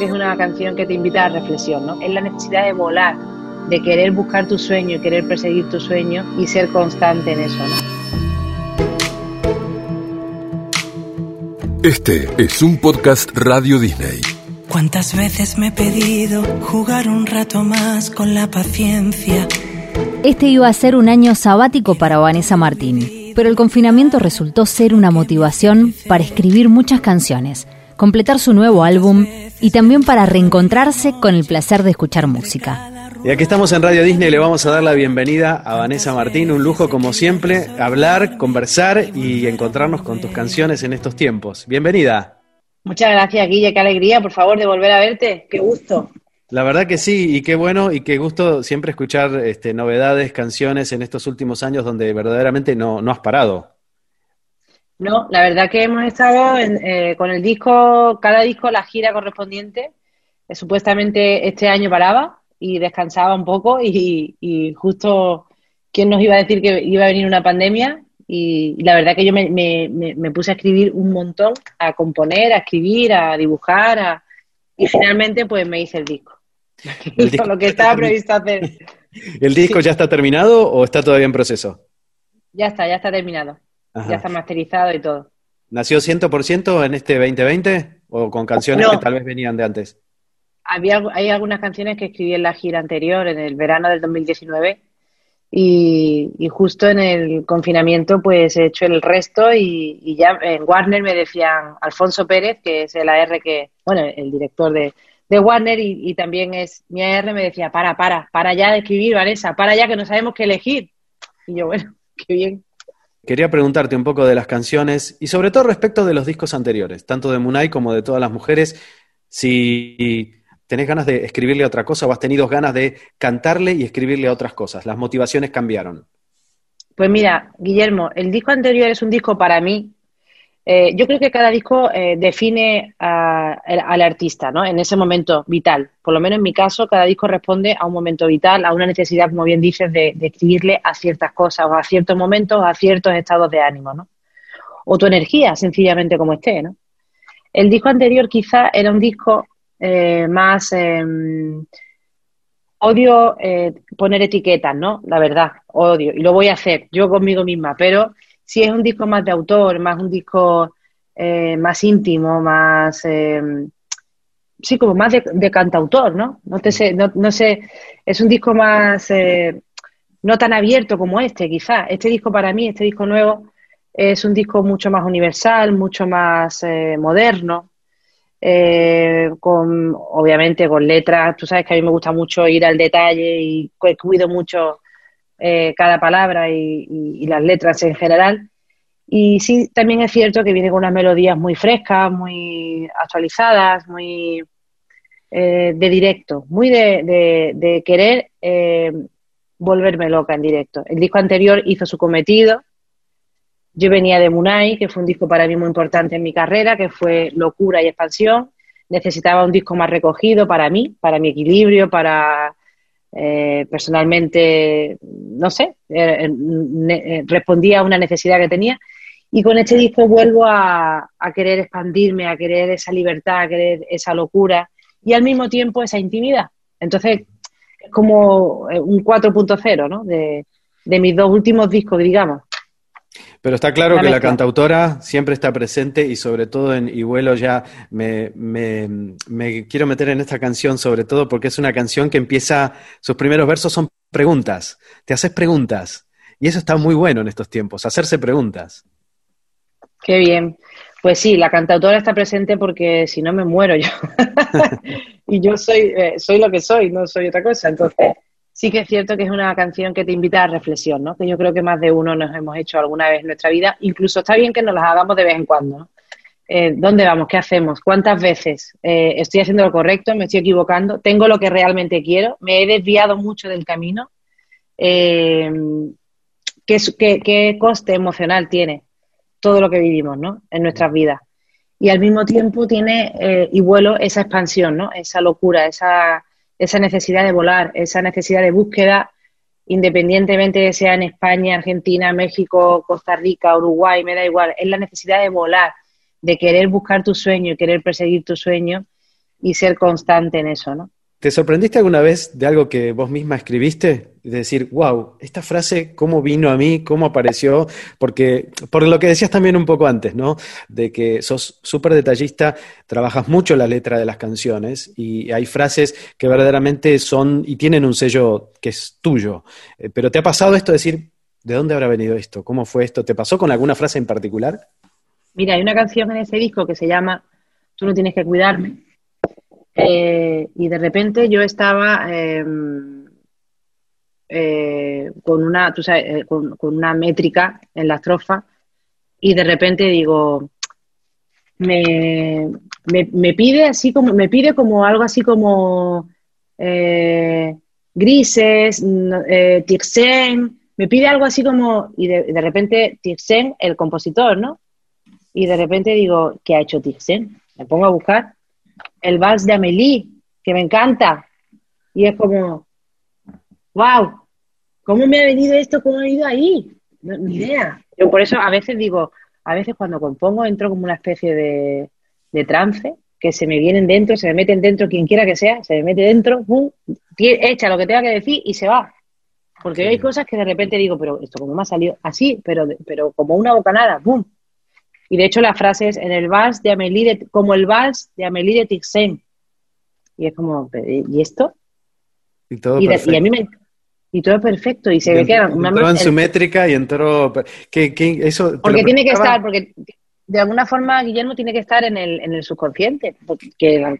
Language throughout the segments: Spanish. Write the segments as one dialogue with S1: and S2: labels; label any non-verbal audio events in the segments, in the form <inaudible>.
S1: es una canción que te invita a la reflexión, ¿no? Es la necesidad de volar, de querer buscar tu sueño y querer perseguir tu sueño y ser constante en eso, ¿no?
S2: Este es un podcast Radio Disney.
S3: ¿Cuántas veces me he pedido jugar un rato más con la paciencia?
S4: Este iba a ser un año sabático para Vanessa Martín, pero el confinamiento resultó ser una motivación para escribir muchas canciones, completar su nuevo álbum y también para reencontrarse con el placer de escuchar música.
S5: Y aquí estamos en Radio Disney, le vamos a dar la bienvenida a Vanessa Martín, un lujo como siempre, hablar, conversar y encontrarnos con tus canciones en estos tiempos. Bienvenida.
S1: Muchas gracias, Guille, qué alegría, por favor, de volver a verte, qué gusto.
S5: La verdad que sí, y qué bueno y qué gusto siempre escuchar este, novedades, canciones en estos últimos años donde verdaderamente no, no has parado.
S1: No, la verdad que hemos estado eh, con el disco, cada disco la gira correspondiente. Eh, supuestamente este año paraba, y descansaba un poco y, justo quién nos iba a decir que iba a venir una pandemia y, la verdad que yo me, me, puse a escribir un montón, a componer, a escribir, a dibujar y finalmente pues me hice el disco. <laughs> lo que estaba previsto hacer. <laughs>
S5: ¿El disco ya está terminado o está todavía en proceso?
S1: Ya está, ya está terminado. Ya está masterizado y todo.
S5: ¿Nació 100% en este 2020 o con canciones que tal vez venían de antes?
S1: había, hay algunas canciones que escribí en la gira anterior, en el verano del 2019, y, y justo en el confinamiento pues he hecho el resto y, ya en Warner me decían Alfonso Pérez, que es el AR que, bueno, el director de, de Warner y, también es mi AR, me decía, para, para, para ya de escribir, Vanessa, para ya que no sabemos qué elegir. Y yo, bueno, <laughs> qué bien.
S5: Quería preguntarte un poco de las canciones y sobre todo respecto de los discos anteriores, tanto de Munay como de todas las mujeres, si ¿Tenés ganas de escribirle otra cosa o has tenido ganas de cantarle y escribirle otras cosas? ¿Las motivaciones cambiaron?
S1: Pues mira, Guillermo, el disco anterior es un disco para mí. Eh, yo creo que cada disco eh, define al artista, ¿no? En ese momento vital. Por lo menos en mi caso, cada disco responde a un momento vital, a una necesidad, como bien dices, de, escribirle a ciertas cosas, o a ciertos momentos, a ciertos estados de ánimo, ¿no? O tu energía, sencillamente como esté, ¿no? El disco anterior quizá era un disco eh, más... Em, odio poner etiquetas, ¿no? La verdad, odio. Y lo voy a hacer yo conmigo misma, pero si es un disco más de autor, más un disco eh, más íntimo, más... Em, sí, como más de, cantautor, ¿no? No, te sé, no, no sé, es un disco más... no tan abierto como este, quizás. Este disco para mí, este disco nuevo, es un disco mucho más universal, mucho más moderno, eh, con obviamente con letras. Tú sabes que a mí me gusta mucho ir al detalle y cuido mucho eh, cada palabra y, las letras en general. Y sí, también es cierto que viene con unas melodías muy frescas, muy actualizadas, muy eh, de directo, muy de, querer volverme loca en directo. El disco anterior hizo su cometido, yo venía de Munay, que fue un disco para mí muy importante en mi carrera, que fue locura y expansión. Necesitaba un disco más recogido para mí, para mi equilibrio, para eh, personalmente, no sé, eh, eh, respondía a una necesidad que tenía. Y con este disco vuelvo a, querer expandirme, a querer esa libertad, a querer esa locura y al mismo tiempo esa intimidad. Entonces, es como un 4.0, ¿no? De, de mis dos últimos discos, digamos.
S5: Pero está claro que la cantautora siempre está presente y sobre todo en Y vuelo ya me, quiero meter en esta canción sobre todo porque es una canción que empieza, sus primeros versos son preguntas, te haces preguntas y eso está muy bueno en estos tiempos, hacerse preguntas.
S1: Qué bien. Pues sí, la cantautora está presente porque si no me muero yo. <laughs> y yo soy, eh, soy lo que soy, no soy otra cosa. Entonces, sí que es cierto que es una canción que te invita a reflexión, ¿no? Que yo creo que más de uno nos hemos hecho alguna vez en nuestra vida. Incluso está bien que nos las hagamos de vez en cuando, ¿no? Eh, ¿Dónde vamos? ¿Qué hacemos? ¿Cuántas veces eh, estoy haciendo lo correcto? ¿Me estoy equivocando? ¿Tengo lo que realmente quiero? ¿Me he desviado mucho del camino? Eh, ¿qué, coste emocional tiene todo lo que vivimos ¿no? en nuestras vidas? Y al mismo tiempo tiene y vuelo esa expansión, ¿no? esa locura, esa, esa necesidad de volar, esa necesidad de búsqueda, independientemente de sea en España, Argentina, México, Costa Rica, Uruguay, me da igual, es la necesidad de volar, de querer buscar tu sueño y querer perseguir tu sueño y ser constante en eso, ¿no?
S5: ¿Te sorprendiste alguna vez de algo que vos misma escribiste? De decir, wow, esta frase, ¿cómo vino a mí? ¿Cómo apareció? Porque, por lo que decías también un poco antes, ¿no? De que sos súper detallista, trabajas mucho la letra de las canciones y hay frases que verdaderamente son y tienen un sello que es tuyo. Eh, pero ¿te ha pasado esto de decir, ¿de dónde habrá venido esto? ¿Cómo fue esto? ¿Te pasó con alguna frase en particular?
S1: Mira, hay una canción en ese disco que se llama Tú no tienes que cuidarme eh, y de repente yo estaba em, eh, con, una, eh, con, una métrica en la estrofa y de repente digo, me, me, pide así como, me pide como algo así como grises, eh, Tixen, me pide algo así como, y de, de repente Tixen, el compositor, ¿no? Y de repente digo, ¿qué ha hecho Tixen? Me pongo a buscar el vals de Amélie, que me encanta. Y es como, wow, ¿cómo me ha venido esto? ¿Cómo ha ido ahí? ni idea. Yo por eso a veces digo, a veces cuando compongo entro como una especie de, de trance, que se me vienen dentro, se me meten dentro quien quiera que sea, se me mete dentro, pum, echa lo que tenga que decir y se va. Porque hay cosas que de repente digo, pero esto como me ha salido así, pero, pero como una bocanada, ¡pum! Y de hecho la frase es en el vals de Amélie, de, como el vals de Amélie de Tixen. Y es como, ¿y esto?
S5: Y todo y, perfecto.
S1: y a mí me, y todo perfecto y se ve que
S5: entró en su métrica y entró ¿qué, eso
S1: porque tiene que estar porque de alguna forma Guillermo tiene que estar en el, en el subconsciente porque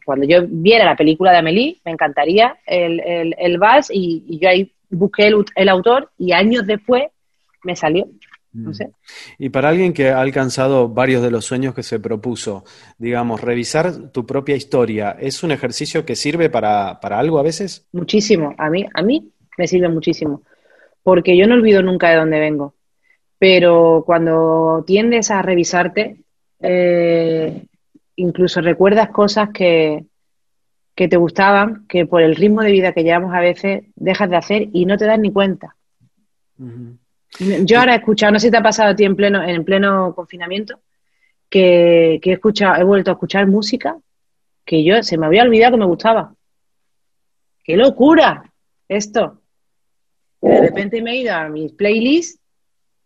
S1: cuando yo viera la película de Amélie me encantaría el, el, el vals y, yo ahí busqué el, el autor y años después me salió no sé.
S5: Y para alguien que ha alcanzado varios de los sueños que se propuso, digamos, revisar tu propia historia, ¿es un ejercicio que sirve para, algo a veces?
S1: Muchísimo. A mí, a mí me sirve muchísimo. Porque yo no olvido nunca de dónde vengo. Pero cuando tiendes a revisarte, eh, incluso recuerdas cosas que, que te gustaban, que por el ritmo de vida que llevamos a veces dejas de hacer y no te das ni cuenta. Yo ahora he escuchado, no sé si te ha pasado a ti en pleno, en pleno confinamiento, que, he escuchado, he vuelto a escuchar música que yo se me había olvidado que me gustaba. ¡Qué locura! Esto. De repente me he ido a mis playlists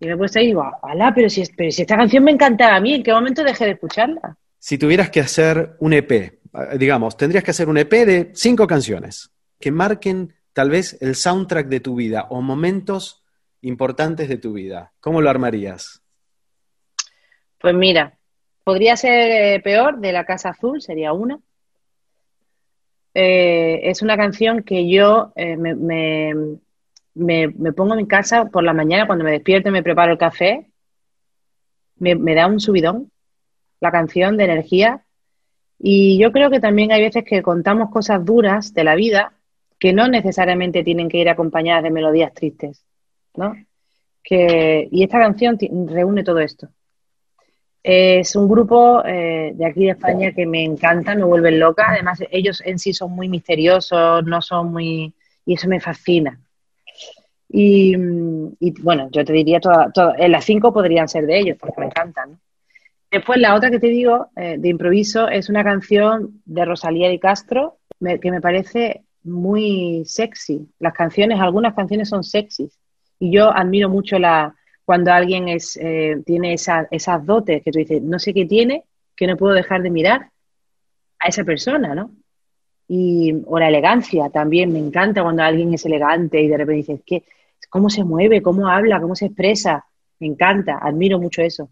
S1: y me he puesto ahí y digo, ¡hala! Pero si, pero si esta canción me encantaba a mí, ¿en qué momento dejé de escucharla?
S5: Si tuvieras que hacer un EP, digamos, tendrías que hacer un EP de cinco canciones que marquen tal vez el soundtrack de tu vida o momentos importantes de tu vida. ¿Cómo lo armarías?
S1: Pues mira, podría ser eh, peor, de la Casa Azul, sería una. Eh, es una canción que yo eh, me, me, pongo en casa por la mañana, cuando me despierto y me preparo el café, me, me da un subidón, la canción de energía. Y yo creo que también hay veces que contamos cosas duras de la vida que no necesariamente tienen que ir acompañadas de melodías tristes. ¿no? Que, y esta canción reúne todo esto. Es un grupo eh, de aquí de España que me encanta, me vuelven loca. Además, ellos en sí son muy misteriosos, no son muy. y eso me fascina. Y, bueno, yo te diría, en las cinco podrían ser de ellos, porque me encantan. Después, la otra que te digo, eh, de improviso, es una canción de Rosalía de Castro, que me parece muy sexy. Las canciones, algunas canciones son sexys. Y yo admiro mucho la, cuando alguien es, eh, tiene esa, esas dotes que tú dices, no sé qué tiene, que no puedo dejar de mirar a esa persona, ¿no? Y, o la elegancia también, me encanta cuando alguien es elegante y de repente dices, ¿qué? ¿Cómo se mueve? ¿Cómo habla? ¿Cómo se expresa? Me encanta, admiro mucho eso.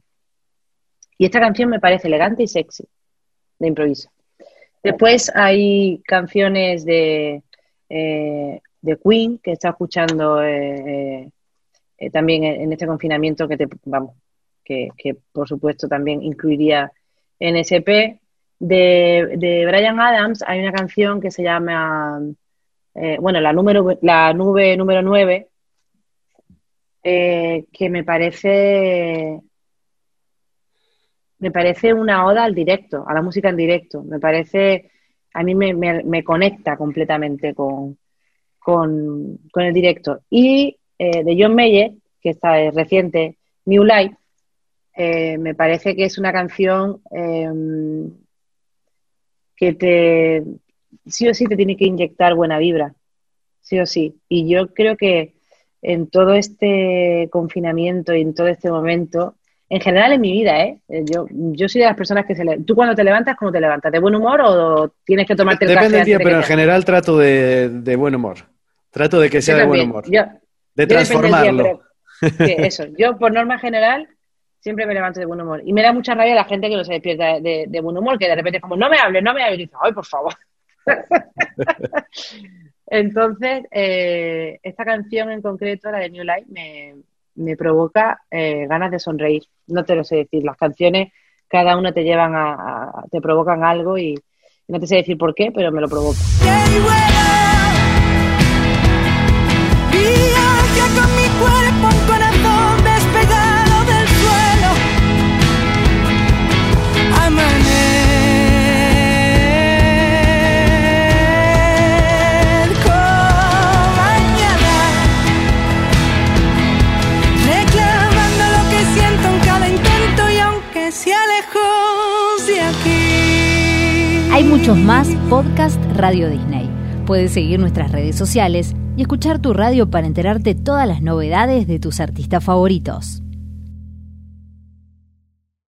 S1: Y esta canción me parece elegante y sexy, de improviso. Después hay canciones de, eh, de Queen que está escuchando eh, eh, también en este confinamiento que te, vamos, que, por supuesto también incluiría en SP. De, de Brian Adams hay una canción que se llama, bueno, la, número, la nube número 9, eh, que me parece me parece una oda al directo, a la música en directo. Me parece, a mí me, me, conecta completamente con, con, con, el directo. Y eh, de John Mayer, que está reciente, New Life, eh, me parece que es una canción em, que te, sí o sí te tiene que inyectar buena vibra, sí o sí. Y yo creo que en todo este confinamiento y en todo este momento, en general en mi vida, ¿eh? Yo, yo soy de las personas que se le... ¿Tú cuando te levantas, cómo te levantas? ¿De buen humor o tienes que tomarte el
S5: Depende del día, pero en general trato de, de, buen humor. Trato de que sea de buen humor. de transformarlo.
S1: eso, yo por norma general siempre me levanto de buen humor. Y me da mucha rabia la gente que no se despierta de, buen humor, que de repente es como, no me hables, no me hables. Y dice, ay, por favor. <laughs> Entonces, eh, esta canción en concreto, la de New Life, me, provoca eh, ganas de sonreír. No te lo sé decir. Las canciones, cada una te llevan a, te provocan algo y, no te sé decir por qué, pero me lo provoca.
S4: Hay muchos más podcast Radio Disney. Puedes seguir nuestras redes sociales y escuchar tu radio para enterarte todas las novedades de tus artistas favoritos.